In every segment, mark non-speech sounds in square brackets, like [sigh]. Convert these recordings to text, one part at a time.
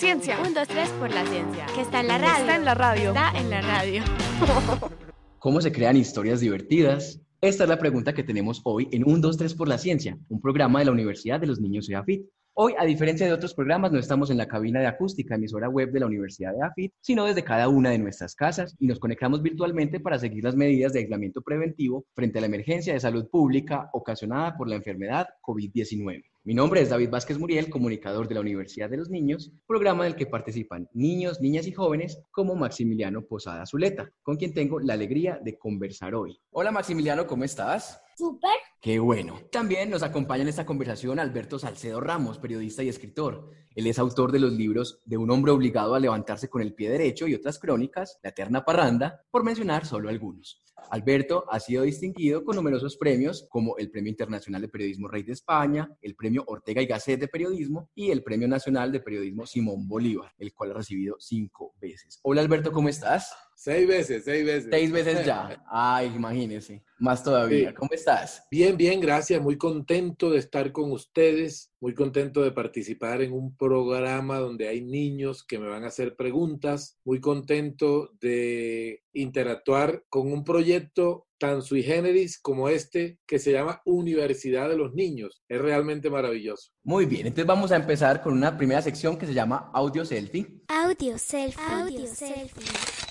ciencia. Un, dos, tres por la ciencia. Que está en la radio. Está en la radio. Está en la radio. [laughs] ¿Cómo se crean historias divertidas? Esta es la pregunta que tenemos hoy en Un, dos, tres por la ciencia, un programa de la Universidad de los Niños EAFIT. Hoy, a diferencia de otros programas, no estamos en la cabina de acústica, emisora web de la Universidad de AFIT, sino desde cada una de nuestras casas y nos conectamos virtualmente para seguir las medidas de aislamiento preventivo frente a la emergencia de salud pública ocasionada por la enfermedad COVID-19. Mi nombre es David Vázquez Muriel, comunicador de la Universidad de los Niños, programa en el que participan niños, niñas y jóvenes como Maximiliano Posada Zuleta, con quien tengo la alegría de conversar hoy. Hola Maximiliano, ¿cómo estás? Súper. Qué bueno. También nos acompaña en esta conversación Alberto Salcedo Ramos, periodista y escritor. Él es autor de los libros De un hombre obligado a levantarse con el pie derecho y otras crónicas, La eterna parranda, por mencionar solo algunos. Alberto ha sido distinguido con numerosos premios como el Premio Internacional de Periodismo Rey de España, el Premio Ortega y Gasset de Periodismo y el Premio Nacional de Periodismo Simón Bolívar, el cual ha recibido cinco veces. Hola Alberto, ¿cómo estás? Seis veces, seis veces. Seis veces ya. [laughs] Ay, imagínese. Más todavía. Sí. ¿Cómo estás? Bien, bien, gracias. Muy contento de estar con ustedes, muy contento de participar en un programa donde hay niños que me van a hacer preguntas, muy contento de interactuar con un proyecto tan sui generis como este que se llama Universidad de los Niños. Es realmente maravilloso. Muy bien, entonces vamos a empezar con una primera sección que se llama Audio Selfie. Audio selfie. Audio selfie.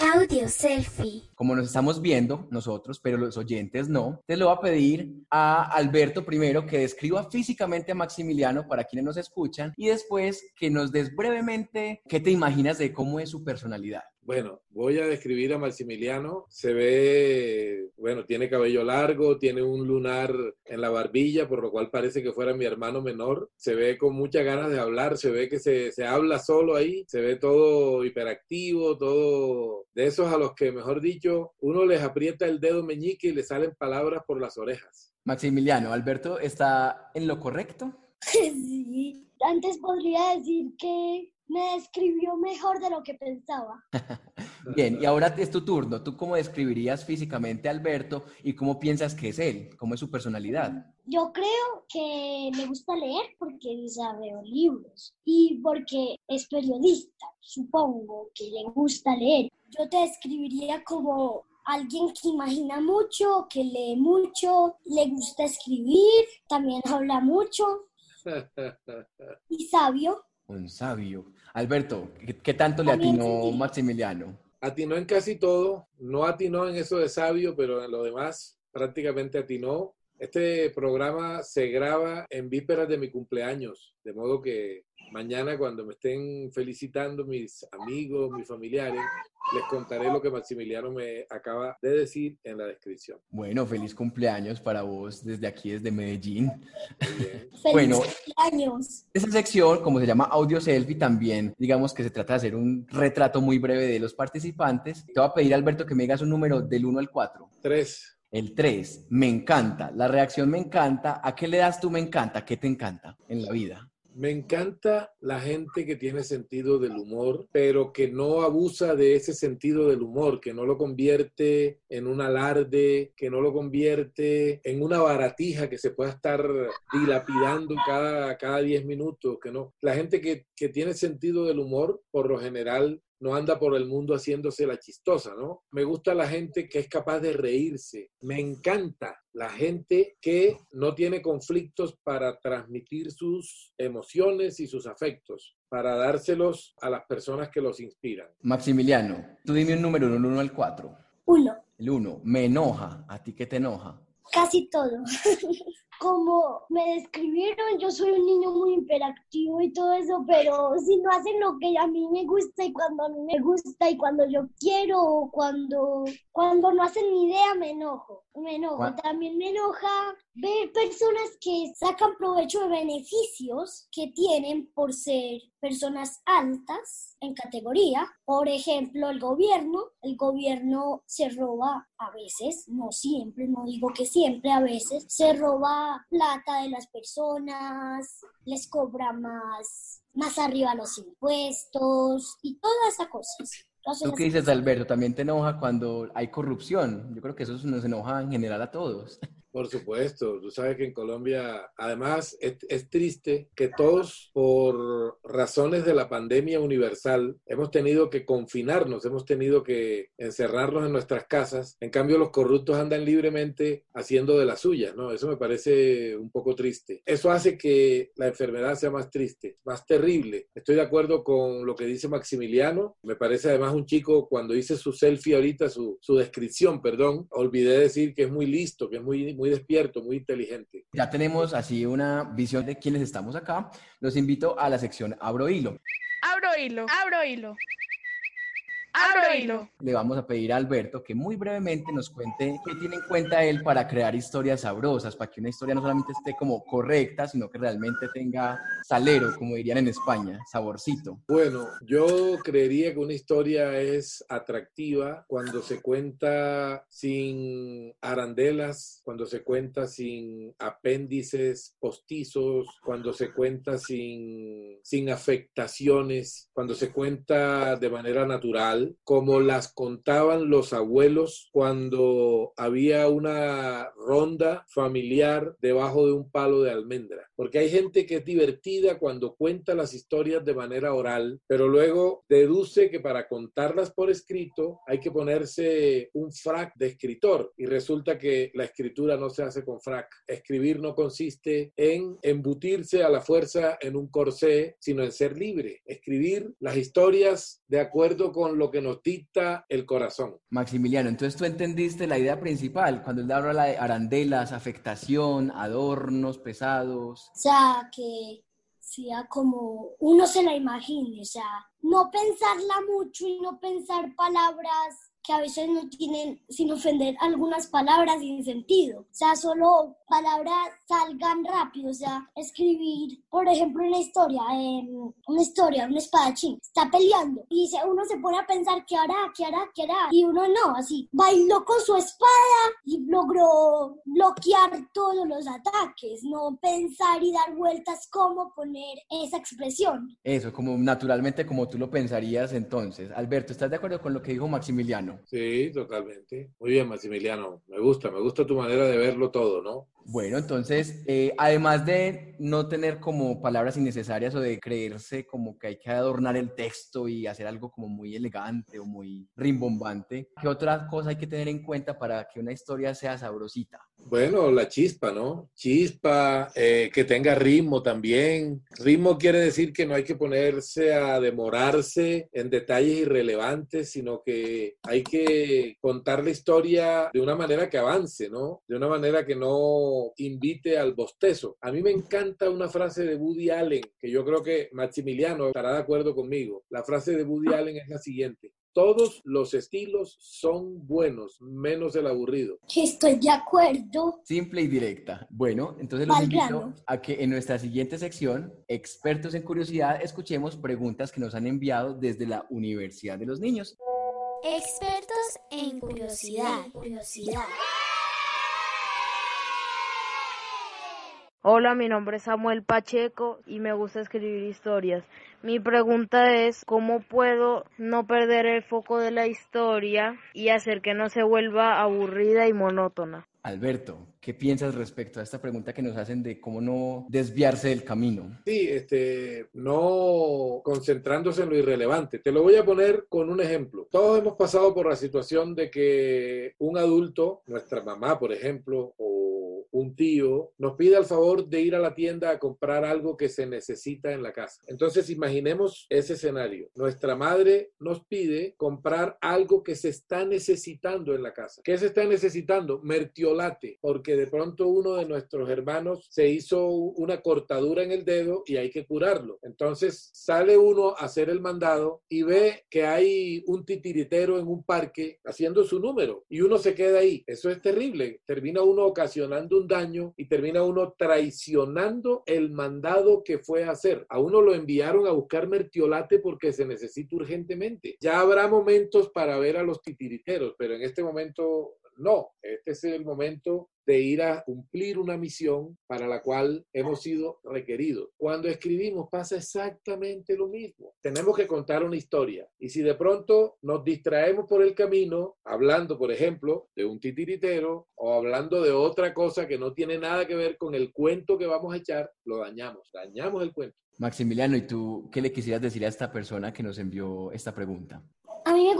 Audio selfie. Como nos estamos viendo nosotros, pero los oyentes no, te lo voy a pedir a Alberto primero que describa físicamente a Maximiliano para quienes nos escuchan y después que nos des brevemente qué te imaginas de cómo es su personalidad. Bueno, voy a describir a Maximiliano. Se ve, bueno, tiene cabello largo, tiene un lunar en la barbilla, por lo cual parece que fuera mi hermano menor. Se ve con muchas ganas de hablar, se ve que se, se habla solo ahí, se ve todo hiperactivo, todo de esos a los que, mejor dicho, uno les aprieta el dedo meñique y le salen palabras por las orejas. Maximiliano, Alberto está en lo correcto. [laughs] Sí. Antes podría decir que me describió mejor de lo que pensaba. [laughs] Bien, y ahora es tu turno. ¿Tú cómo describirías físicamente a Alberto y cómo piensas que es él? ¿Cómo es su personalidad? Yo creo que le gusta leer porque sabe libros y porque es periodista. Supongo que le gusta leer. Yo te describiría como alguien que imagina mucho, que lee mucho, le gusta escribir, también habla mucho [laughs] y sabio. Un sabio. Alberto, ¿qué, qué tanto le atinó. Maximiliano? Atinó en casi todo, no atinó en eso de sabio, pero en lo demás prácticamente atinó. Este programa se graba en vísperas de mi cumpleaños, de modo que mañana cuando me estén felicitando mis amigos, mis familiares, les contaré lo que Maximiliano me acaba de decir en la descripción. Bueno, feliz cumpleaños para vos desde aquí, desde Medellín. [laughs] Feliz Bueno. cumpleaños. Esta sección, como se llama Audio Selfie, también digamos que se trata de hacer un retrato muy breve de los participantes. Te voy a pedir, Alberto, que me digas un número del 1 al 4. Tres. El 3, me encanta. La reacción me encanta. ¿A qué le das tú me encanta? ¿Qué te encanta en la vida? Me encanta la gente que tiene sentido del humor, pero que no abusa de ese sentido del humor, que no lo convierte en un alarde, que no lo convierte en una baratija que se pueda estar dilapidando cada, cada 10 minutos, que no. La gente que, que tiene sentido del humor, por lo general, no anda por el mundo haciéndose la chistosa, ¿no? Me gusta la gente que es capaz de reírse. Me encanta la gente que no tiene conflictos para transmitir sus emociones y sus afectos, para dárselos a las personas que los inspiran. Maximiliano, tú dime un número del 1 al 4. Uno. El 1, me enoja. ¿A ti qué te enoja? Casi todo. [laughs] como me describieron, yo soy un niño muy hiperactivo y todo eso, pero si no hacen lo que a mí me gusta y cuando a mí me gusta y cuando yo quiero o cuando, cuando no hacen ni idea me enojo, me enojo. También me enoja ver personas que sacan provecho de beneficios que tienen por ser personas altas en categoría. Por ejemplo, el gobierno. El gobierno se roba a veces, no siempre, no digo que siempre, a veces, se roba plata de las personas, les cobra más, más arriba los impuestos y todas esas cosas. ¿Tú qué dices, Alberto? ¿También te enoja cuando hay corrupción? Yo creo que eso nos enoja en general a todos. Por supuesto, tú sabes que en Colombia, además, es, triste que todos, por razones de la pandemia universal, hemos tenido que confinarnos, hemos tenido que encerrarnos en nuestras casas. En cambio, los corruptos andan libremente haciendo de la suya, ¿no? Eso me parece un poco triste. Eso hace que la enfermedad sea más triste, más terrible. Estoy de acuerdo con lo que dice Maximiliano. Me parece además un chico, cuando hice su selfie ahorita, su, su descripción, perdón, olvidé decir que es muy listo, que es muy muy despierto, muy inteligente. Ya tenemos así una visión de quiénes estamos acá. Los invito a la sección Abro Hilo. Abro Hilo, abro Hilo. Le vamos a pedir a Alberto que muy brevemente nos cuente qué tiene en cuenta él para crear historias sabrosas, para que una historia no solamente esté como correcta, sino que realmente tenga salero, como dirían en España, saborcito. Bueno, yo creería que una historia es atractiva cuando se cuenta sin arandelas, cuando se cuenta sin apéndices postizos, cuando se cuenta sin, sin afectaciones, cuando se cuenta de manera natural como las contaban los abuelos cuando había una ronda familiar debajo de un palo de almendra. Porque hay gente que es divertida cuando cuenta las historias de manera oral, pero luego deduce que para contarlas por escrito hay que ponerse un frac de escritor y resulta que la escritura no se hace con frac. Escribir no consiste en embutirse a la fuerza en un corsé, sino en ser libre. Escribir las historias de acuerdo con lo que nos dicta el corazón. Maximiliano, entonces tú entendiste la idea principal cuando él habla de arandelas, afectación, adornos pesados. O sea, que sea como uno se la imagine, o sea, no pensarla mucho y no pensar palabras que a veces no tienen, sin ofender, algunas palabras sin sentido. O sea, solo palabras salgan rápido. O sea, escribir, por ejemplo, una historia, una historia, un espadachín, está peleando y uno se pone a pensar qué hará, qué hará, qué hará. Y uno no, así, bailó con su espada y logró bloquear todos los ataques. No pensar y dar vueltas cómo poner esa expresión. Eso, como naturalmente como tú lo pensarías entonces. Alberto, ¿estás de acuerdo con lo que dijo Maximiliano? Sí, totalmente. Muy bien, Maximiliano. Me gusta, me gusta tu manera de verlo todo, ¿no? Bueno, entonces, eh, además de no tener como palabras innecesarias o de creerse como que hay que adornar el texto y hacer algo como muy elegante o muy rimbombante, ¿qué otra cosa hay que tener en cuenta para que una historia sea sabrosita? Bueno, la chispa, ¿no? Chispa, eh, que tenga ritmo también. Ritmo quiere decir que no hay que ponerse a demorarse en detalles irrelevantes, sino que hay que contar la historia de una manera que avance, ¿no? De una manera que no invite al bostezo. A mí me encanta una frase de Woody Allen, que yo creo que Maximiliano estará de acuerdo conmigo. La frase de Woody Allen es la siguiente. Todos los estilos son buenos, menos el aburrido. Estoy de acuerdo. Simple y directa. Bueno, entonces los invito a que en nuestra siguiente sección, expertos en curiosidad, escuchemos preguntas que nos han enviado desde la Universidad de los Niños. Expertos en curiosidad. curiosidad. Hola, mi nombre es Samuel Pacheco y me gusta escribir historias. Mi pregunta es, ¿cómo puedo no perder el foco de la historia y hacer que no se vuelva aburrida y monótona? Alberto, ¿qué piensas respecto a esta pregunta que nos hacen de cómo no desviarse del camino? Sí, este, no concentrándose en lo irrelevante. Te lo voy a poner con un ejemplo. Todos hemos pasado por la situación de que un adulto, nuestra mamá, por ejemplo, o un tío, nos pide el favor de ir a la tienda a comprar algo que se necesita en la casa. Entonces imaginemos ese escenario. Nuestra madre nos pide comprar algo que se está necesitando en la casa. ¿Qué se está necesitando? Mertiolate, porque de pronto uno de nuestros hermanos se hizo una cortadura en el dedo y hay que curarlo. Entonces sale uno a hacer el mandado y ve que hay un titiritero en un parque haciendo su número y uno se queda ahí. Eso es terrible. Termina uno ocasionando un daño y termina uno traicionando el mandado que fue a hacer. A uno lo enviaron a buscar mertiolate porque se necesita urgentemente. Ya habrá momentos para ver a los titiriteros, pero en este momento no, este es el momento de ir a cumplir una misión para la cual hemos sido requeridos. Cuando escribimos pasa exactamente lo mismo. Tenemos que contar una historia y si de pronto nos distraemos por el camino, hablando, por ejemplo, de un titiritero o hablando de otra cosa que no tiene nada que ver con el cuento que vamos a echar, lo dañamos, dañamos el cuento. Maximiliano, ¿y tú qué le quisieras decir a esta persona que nos envió esta pregunta?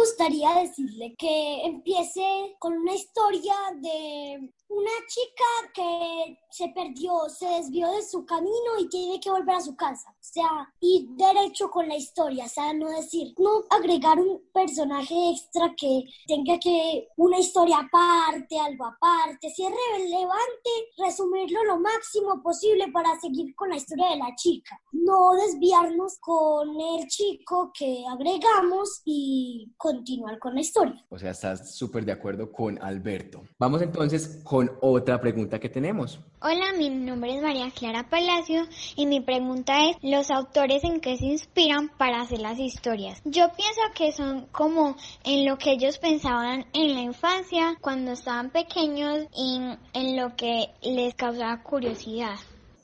Gustaría decirle que empiece con una historia de una chica que se perdió, se desvió de su camino y tiene que volver a su casa. O sea, ir derecho con la historia, o sea, no decir, no agregar un personaje extra que tenga que una historia aparte, algo aparte. Si es relevante, resumirlo lo máximo posible para seguir con la historia de la chica. No desviarnos con el chico que agregamos y continuar con la historia. O sea, estás súper de acuerdo con Alberto. Vamos entonces con otra pregunta que tenemos. Hola, mi nombre es María Clara Palacio y mi pregunta es, ¿los autores en qué se inspiran para hacer las historias? Yo pienso que son como en lo que ellos pensaban en la infancia, cuando estaban pequeños y en lo que les causaba curiosidad.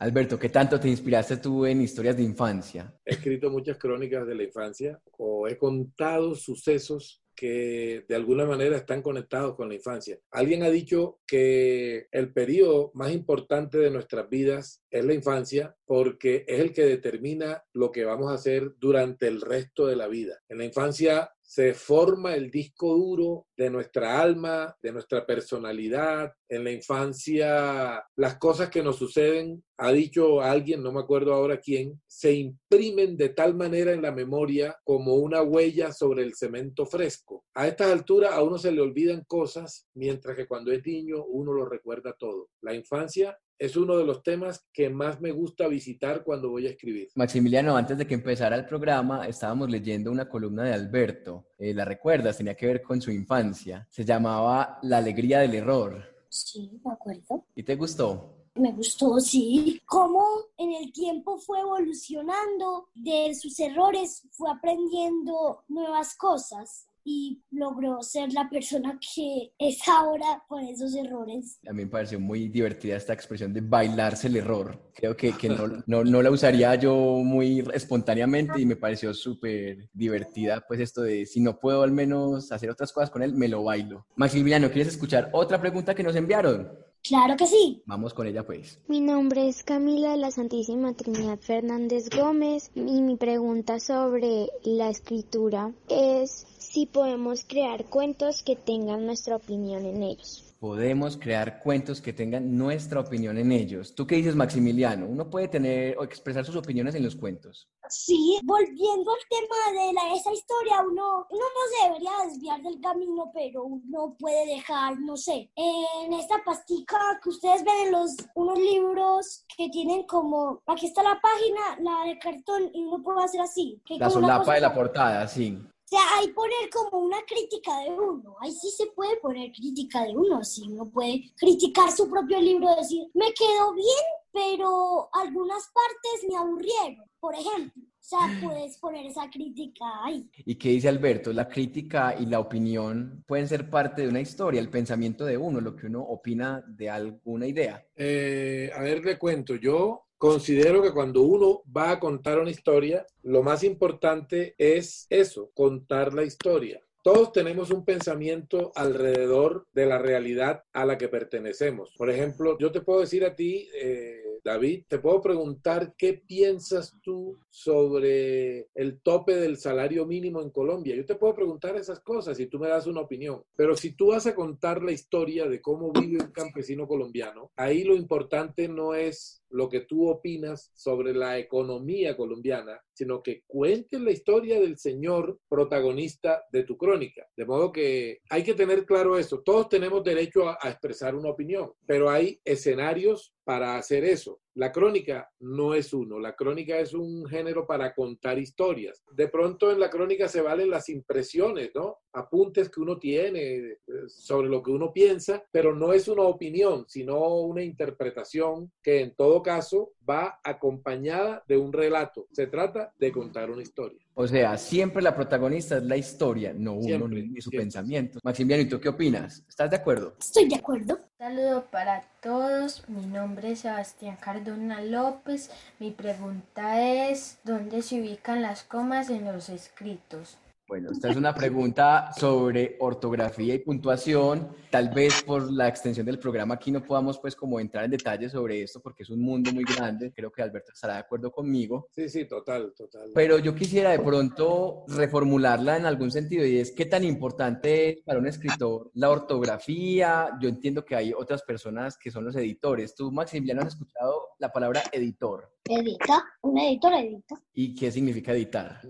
Alberto, ¿qué tanto te inspiraste tú en historias de infancia? He escrito muchas crónicas de la infancia o he contado sucesos que de alguna manera están conectados con la infancia. Alguien ha dicho que el periodo más importante de nuestras vidas es la infancia porque es el que determina lo que vamos a hacer durante el resto de la vida. En la infancia se forma el disco duro de nuestra alma, de nuestra personalidad. En la infancia, las cosas que nos suceden, ha dicho alguien, no me acuerdo ahora quién, se imprimen de tal manera en la memoria como una huella sobre el cemento fresco. A estas alturas a uno se le olvidan cosas, mientras que cuando es niño uno lo recuerda todo. La infancia es uno de los temas que más me gusta visitar cuando voy a escribir. Maximiliano, antes de que empezara el programa, estábamos leyendo una columna de Alberto. Eh, ¿La recuerdas? Tenía que ver con su infancia. Se llamaba La alegría del error. Sí, me acuerdo. ¿Y te gustó? Me gustó, sí. Cómo en el tiempo fue evolucionando, de sus errores fue aprendiendo nuevas cosas y logró ser la persona que es ahora por esos errores. A mí me pareció muy divertida esta expresión de bailarse el error. Creo que, que no, no, no, la usaría yo muy espontáneamente y me pareció súper divertida, pues esto de si no puedo al menos hacer otras cosas con él, me lo bailo. Maximiliano, ¿quieres escuchar otra pregunta que nos enviaron? Claro que sí. Vamos con ella pues. Mi nombre es Camila de la Santísima Trinidad Fernández Gómez y mi pregunta sobre la escritura es si podemos crear cuentos que tengan nuestra opinión en ellos. Podemos crear cuentos que tengan nuestra opinión en ellos. ¿Tú qué dices, Maximiliano? ¿Uno puede tener o expresar sus opiniones en los cuentos? Sí, volviendo al tema de la, esa historia, uno, uno no se debería desviar del camino, pero uno puede dejar, no sé, en esta pastica que ustedes ven en los unos libros que tienen como, aquí está la página, la de cartón, y uno puede hacer así. la solapa de la portada, sí. O sea, hay poner como una crítica de uno. Ahí sí se puede poner crítica de uno. Sí, uno puede criticar su propio libro, decir, me quedó bien, pero algunas partes me aburrieron, por ejemplo. O sea, puedes poner esa crítica ahí. ¿Y qué dice Alberto? La crítica y la opinión pueden ser parte de una historia, el pensamiento de uno, lo que uno opina de alguna idea. Eh, a ver, le cuento. Yo Considero que cuando uno va a contar una historia, lo más importante es eso, contar la historia. Todos tenemos un pensamiento alrededor de la realidad a la que pertenecemos. Por ejemplo, yo te puedo decir a ti, eh, David, te puedo preguntar qué piensas tú sobre el tope del salario mínimo en Colombia. Yo te puedo preguntar esas cosas y tú me das una opinión. Pero si tú vas a contar la historia de cómo vive un campesino colombiano, ahí lo importante no es lo que tú opinas sobre la economía colombiana, sino que cuentes la historia del señor protagonista de tu crónica. De modo que hay que tener claro eso. Todos tenemos derecho a, a expresar una opinión, pero hay escenarios para hacer eso. La crónica no es uno, la crónica es un género para contar historias. De pronto en la crónica se valen las impresiones, ¿no? Apuntes que uno tiene eh, sobre lo que uno piensa, pero no es una opinión, sino una interpretación que en todo caso va acompañada de un relato. Se trata de contar una historia. O sea, siempre la protagonista es la historia, no uno Siempre, ni su siempre. pensamiento. Maximiliano, ¿y tú qué opinas? ¿Estás de acuerdo? Estoy de acuerdo. Saludo para todos, mi nombre es Sebastián Cardona López. Mi pregunta es, ¿dónde se ubican las comas en los escritos? Bueno, esta es una pregunta sobre ortografía y puntuación. Tal vez por la extensión del programa aquí no podamos pues como entrar en detalle sobre esto porque es un mundo muy grande. Creo que Alberto estará de acuerdo conmigo. Sí, sí, total, total. Pero yo quisiera de pronto reformularla en algún sentido y es qué tan importante es para un escritor la ortografía. Yo entiendo que hay otras personas que son los editores. Tú, Maximiliano, has escuchado la palabra editor. Edita, un editor edita. ¿Y qué significa editar?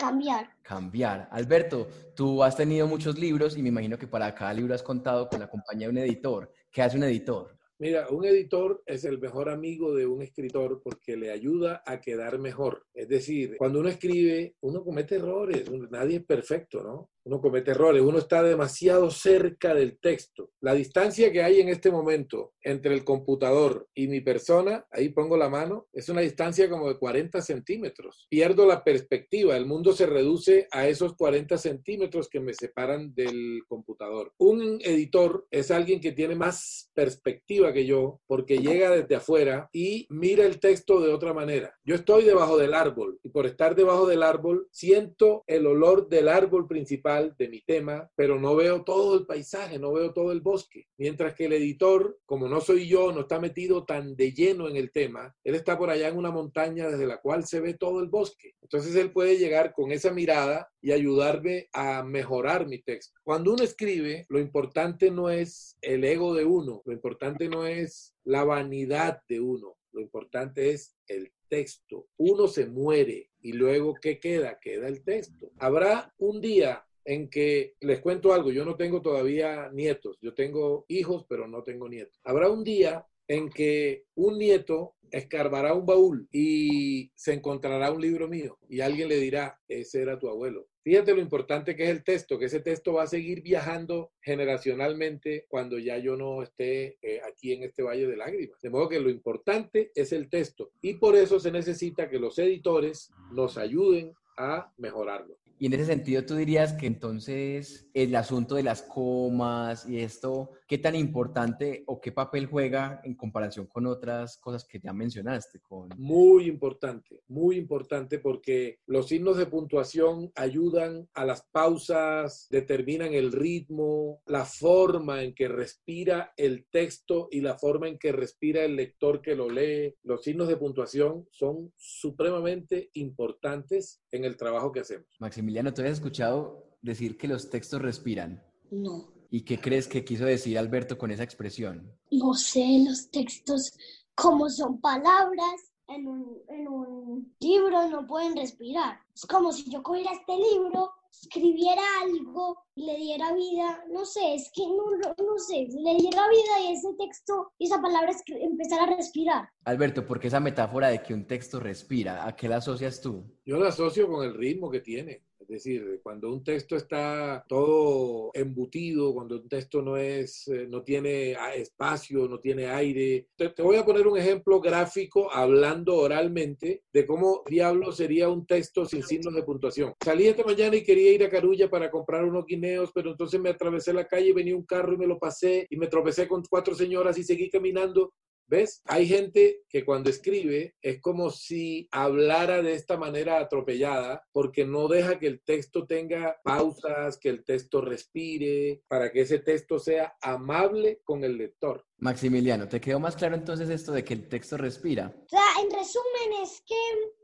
Cambiar. Cambiar. Alberto, tú has tenido muchos libros y me imagino que para cada libro has contado con la compañía de un editor. ¿Qué hace un editor? Mira, un editor es el mejor amigo de un escritor porque le ayuda a quedar mejor. Es decir, cuando uno escribe, uno comete errores, nadie es perfecto, ¿no? Uno comete errores, uno está demasiado cerca del texto. La distancia que hay en este momento entre el computador y mi persona, ahí pongo la mano, es una distancia como de 40 centímetros. Pierdo la perspectiva, el mundo se reduce a esos 40 centímetros que me separan del computador. Un editor es alguien que tiene más perspectiva que yo porque llega desde afuera y mira el texto de otra manera. Yo estoy debajo del árbol y por estar debajo del árbol siento el olor del árbol principal de mi tema, pero no veo todo el paisaje, no veo todo el bosque. Mientras que el editor, como no soy yo, no está metido tan de lleno en el tema, él está por allá en una montaña desde la cual se ve todo el bosque. Entonces él puede llegar con esa mirada y ayudarme a mejorar mi texto. Cuando uno escribe, lo importante no es el ego de uno, lo importante no es la vanidad de uno, lo importante es el texto. Uno se muere y luego ¿qué queda? Queda el texto. Habrá un día en que les cuento algo, yo no tengo todavía nietos, yo tengo hijos, pero no tengo nietos. Habrá un día en que un nieto escarbará un baúl y se encontrará un libro mío y alguien le dirá, ese era tu abuelo. Fíjate lo importante que es el texto, que ese texto va a seguir viajando generacionalmente cuando ya yo no esté eh, aquí en este valle de lágrimas. De modo que lo importante es el texto y por eso se necesita que los editores nos ayuden a mejorarlo. Y en ese sentido, tú dirías que entonces el asunto de las comas y esto, ¿qué tan importante o qué papel juega en comparación con otras cosas que ya mencionaste? Con... Muy importante, muy importante porque los signos de puntuación ayudan a las pausas, determinan el ritmo, la forma en que respira el texto y la forma en que respira el lector que lo lee. Los signos de puntuación son supremamente importantes en el trabajo que hacemos. Maximiliano, ¿tú has escuchado decir que los textos respiran? No. ¿Y qué crees que quiso decir Alberto con esa expresión? No sé, los textos, como son palabras en un, en un libro, no pueden respirar. Es como si yo cogiera este libro, escribiera algo y le diera vida. No sé, es que no, no, no sé, le diera vida y ese texto, esa palabra es empezar a respirar. Alberto, ¿por qué esa metáfora de que un texto respira? ¿A qué la asocias tú? Yo la asocio con el ritmo que tiene. Decir, cuando un texto está todo embutido, cuando un texto no es, eh, no tiene ah, espacio, no tiene aire. Te, te, voy a poner un ejemplo gráfico hablando oralmente de cómo diablo sería un texto sin signos de puntuación. Salí esta mañana y quería ir a Carulla para comprar unos guineos, pero entonces me atravesé la calle, venía un carro y me lo pasé y me tropecé con cuatro señoras y seguí caminando. ¿Ves? Hay gente que cuando escribe es como si hablara de esta manera atropellada porque no deja que el texto tenga pausas, que el texto respire, para que ese texto sea amable con el lector. Maximiliano, ¿te quedó más claro entonces esto de que el texto respira? O sea, en resumen es que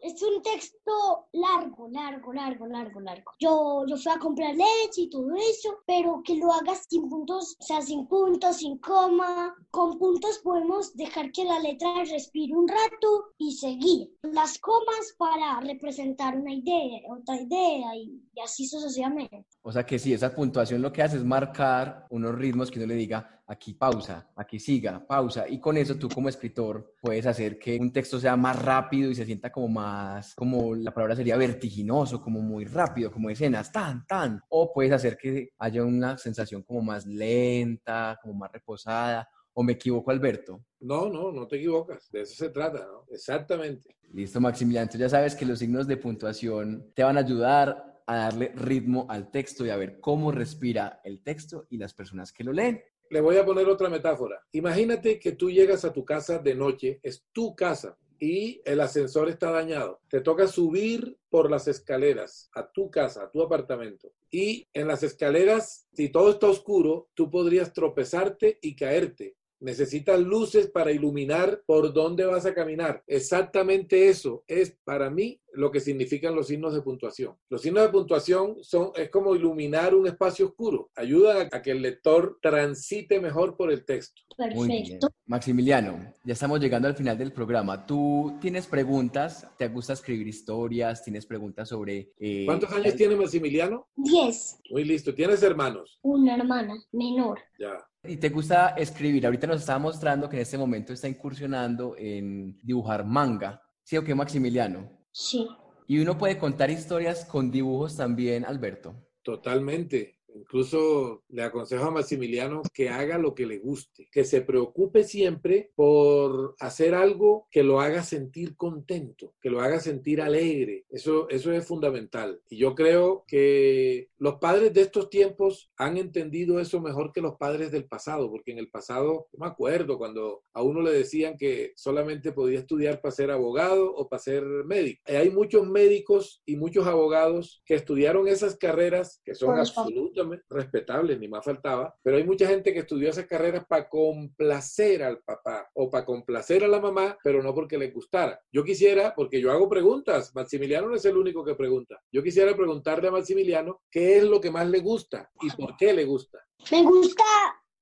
es un texto largo, largo, largo, largo, largo. Yo, yo fui a comprar leche y todo eso, pero que lo hagas sin puntos, o sea, sin puntos, sin coma. Con puntos podemos dejar que la letra respire un rato y seguir. Las comas para representar una idea, otra idea y, y así sucesivamente. O sea que sí, esa puntuación lo que hace es marcar unos ritmos que uno le diga, aquí pausa, aquí siga, pausa. Y con eso tú como escritor puedes hacer que un texto sea más rápido y se sienta como más, como la palabra sería vertiginoso, como muy rápido, como escenas, tan, tan. O puedes hacer que haya una sensación como más lenta, como más reposada. ¿O me equivoco, Alberto? No, no, no te equivocas. De eso se trata, ¿no? Exactamente. Listo, Maximiliano. Entonces ya sabes que los signos de puntuación te van a ayudar a darle ritmo al texto y a ver cómo respira el texto y las personas que lo leen. Le voy a poner otra metáfora. Imagínate que tú llegas a tu casa de noche, es tu casa y el ascensor está dañado. Te toca subir por las escaleras a tu casa, a tu apartamento. Y en las escaleras, si todo está oscuro, tú podrías tropezarte y caerte. Necesitas luces para iluminar por dónde vas a caminar. Exactamente eso es para mí lo que significan los signos de puntuación. Los signos de puntuación son, es como iluminar un espacio oscuro. Ayudan a que el lector transite mejor por el texto. Perfecto. Maximiliano, ya estamos llegando al final del programa. ¿Tú tienes preguntas? ¿Te gusta escribir historias? ¿Tienes preguntas sobre... Eh, ¿Cuántos años tiene Maximiliano? Diez. Muy listo. ¿Tienes hermanos? Una hermana menor. Ya. ¿Y te gusta escribir? Ahorita nos estaba mostrando que en este momento está incursionando en dibujar manga. ¿Sí o qué, Maximiliano? Sí. Y uno puede contar historias con dibujos también, Alberto. Totalmente. Incluso le aconsejo a Maximiliano que haga lo que le guste, que se preocupe siempre por hacer algo que lo haga sentir contento, que lo haga sentir alegre. Eso, eso es fundamental. Y yo creo que los padres de estos tiempos han entendido eso mejor que los padres del pasado, porque en el pasado, me acuerdo cuando a uno le decían que solamente podía estudiar para ser abogado o para ser médico. Hay muchos médicos y muchos abogados que estudiaron esas carreras que son absolutamente respetable, ni más faltaba, pero hay mucha gente que estudió esas carreras para complacer al papá o para complacer a la mamá, pero no porque les gustara. Yo quisiera, porque yo hago preguntas, Maximiliano no es el único que pregunta, yo quisiera preguntarle a Maximiliano qué es lo que más le gusta y por qué le gusta. Me gusta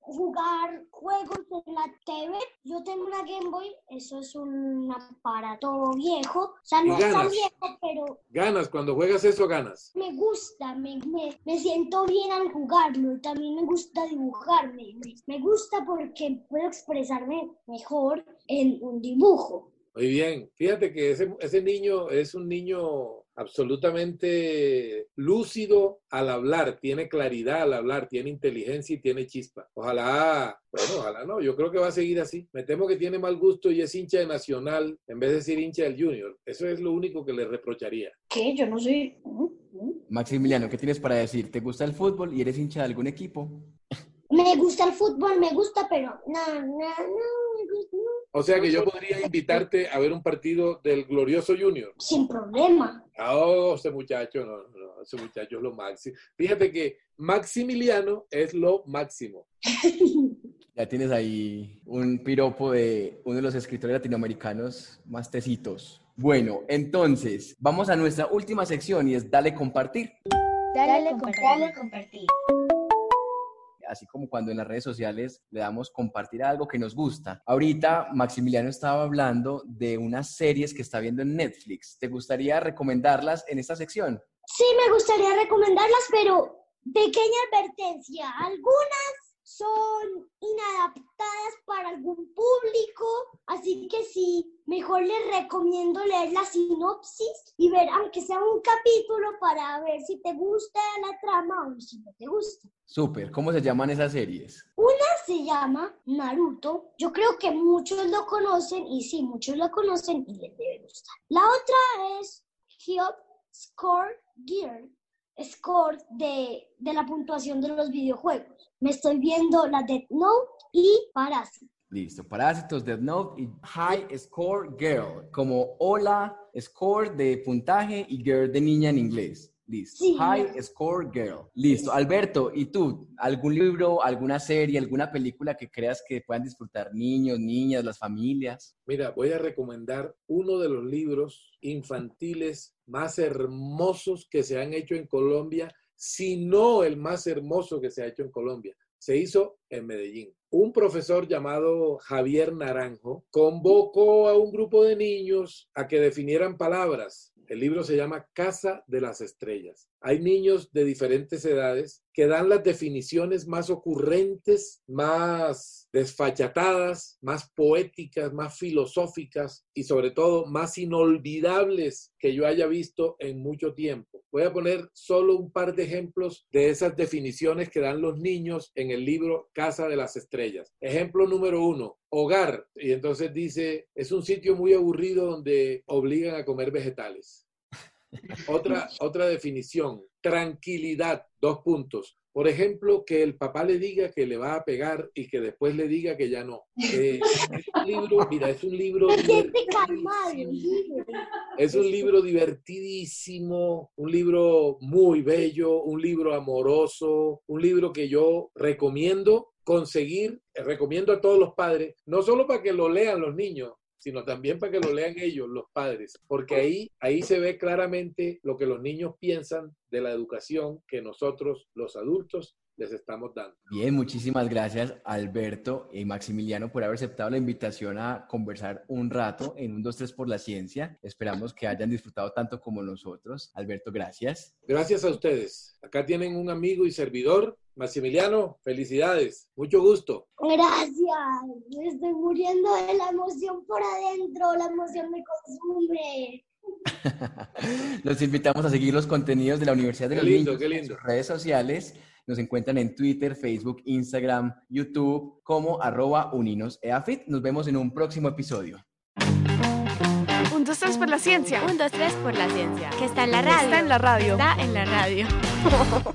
jugar juegos en la TV. Yo tengo una Game Boy, eso es un aparato viejo, o sea, no es tan viejo, pero... Ganas, cuando juegas eso ganas. Me gusta, me, me, me siento bien al jugarlo, también me gusta dibujarme, me, me gusta porque puedo expresarme mejor en un dibujo. Muy bien, fíjate que ese, ese niño es un niño absolutamente lúcido al hablar, tiene claridad al hablar, tiene inteligencia y tiene chispa. Ojalá, bueno, ojalá no, yo creo que va a seguir así. Me temo que tiene mal gusto y es hincha de Nacional en vez de ser hincha del Junior. Eso es lo único que le reprocharía. ¿Qué? Yo no soy... Maximiliano, ¿qué tienes para decir? ¿Te gusta el fútbol y eres hincha de algún equipo? [laughs] Me gusta el fútbol, me gusta, pero no, no, no, O sea que yo podría invitarte a ver un partido del glorioso Junior. Sin problema. Oh, ese muchacho, no, no, ese muchacho es lo máximo. Fíjate que Maximiliano es lo máximo. Ya tienes ahí un piropo de uno de los escritores latinoamericanos más tecitos. Bueno, entonces, vamos a nuestra última sección y es Dale compartir. Dale, compartir. Dale compartir así como cuando en las redes sociales le damos compartir algo que nos gusta. Ahorita Maximiliano estaba hablando de unas series que está viendo en Netflix. ¿Te gustaría recomendarlas en esta sección? Sí, me gustaría recomendarlas, pero pequeña advertencia. Algunas son inadaptadas para algún público, así que sí, mejor les recomiendo leer la sinopsis y ver, aunque sea un capítulo, para ver si te gusta la trama o si no te gusta. Súper, ¿cómo se llaman esas series? Una se llama Naruto, yo creo que muchos lo conocen y sí, muchos lo conocen y les debe gustar. La otra es Hop Score Gear, score de, de, la puntuación de los videojuegos. Me estoy viendo la Death Note y Parásito. Listo, Parásitos, Death Note y High Score Girl, como hola, score de puntaje y girl de niña en inglés. Listo. High Score Girl. Listo. Alberto, ¿y tú? ¿Algún libro, alguna serie, alguna película que creas que puedan disfrutar niños, niñas, las familias? Mira, voy a recomendar uno de los libros infantiles más hermosos que se han hecho en Colombia, si no el más hermoso que se ha hecho en Colombia. Se hizo en Medellín. Un profesor llamado Javier Naranjo convocó a un grupo de niños a que definieran palabras el libro se llama Casa de las Estrellas. Hay niños de diferentes edades que dan las definiciones más ocurrentes, más desfachatadas, más poéticas, más filosóficas y sobre todo más inolvidables que yo haya visto en mucho tiempo. Voy a poner solo un par de ejemplos de esas definiciones que dan los niños en el libro Casa de las Estrellas. Ejemplo número uno, hogar. Y entonces dice, es un sitio muy aburrido donde obligan a comer vegetales. Otra, [laughs] otra definición, tranquilidad, dos puntos. Por ejemplo, que el papá le diga que le va a pegar y que después le diga que ya no. Eh, [laughs] es un libro, mira, es un libro. Es un libro divertidísimo, un libro muy bello, un libro amoroso, un libro que yo recomiendo conseguir, recomiendo a todos los padres, no solo para que lo lean los niños, sino también para que lo lean ellos, los padres, porque ahí, ahí se ve claramente lo que los niños piensan de la educación que nosotros, los adultos, les estamos dando. Bien, muchísimas gracias Alberto y Maximiliano por haber aceptado la invitación a conversar un rato en un 2-3 por la ciencia. Esperamos que hayan disfrutado tanto como nosotros. Alberto, gracias. Gracias a ustedes. Acá tienen un amigo y servidor. Maximiliano, felicidades. Mucho gusto. Gracias. Me estoy muriendo de la emoción por adentro. La emoción me consume. [laughs] Los invitamos a seguir los contenidos de la Universidad de qué los lindo, Niños qué en lindo. sus redes sociales. Nos encuentran en Twitter, Facebook, Instagram, YouTube como arroba uninoseafit. Nos vemos en un próximo episodio. Un, dos, tres por la ciencia. Un, dos, tres por la ciencia. Que está en la radio. Está en la radio. Está en la radio. [laughs]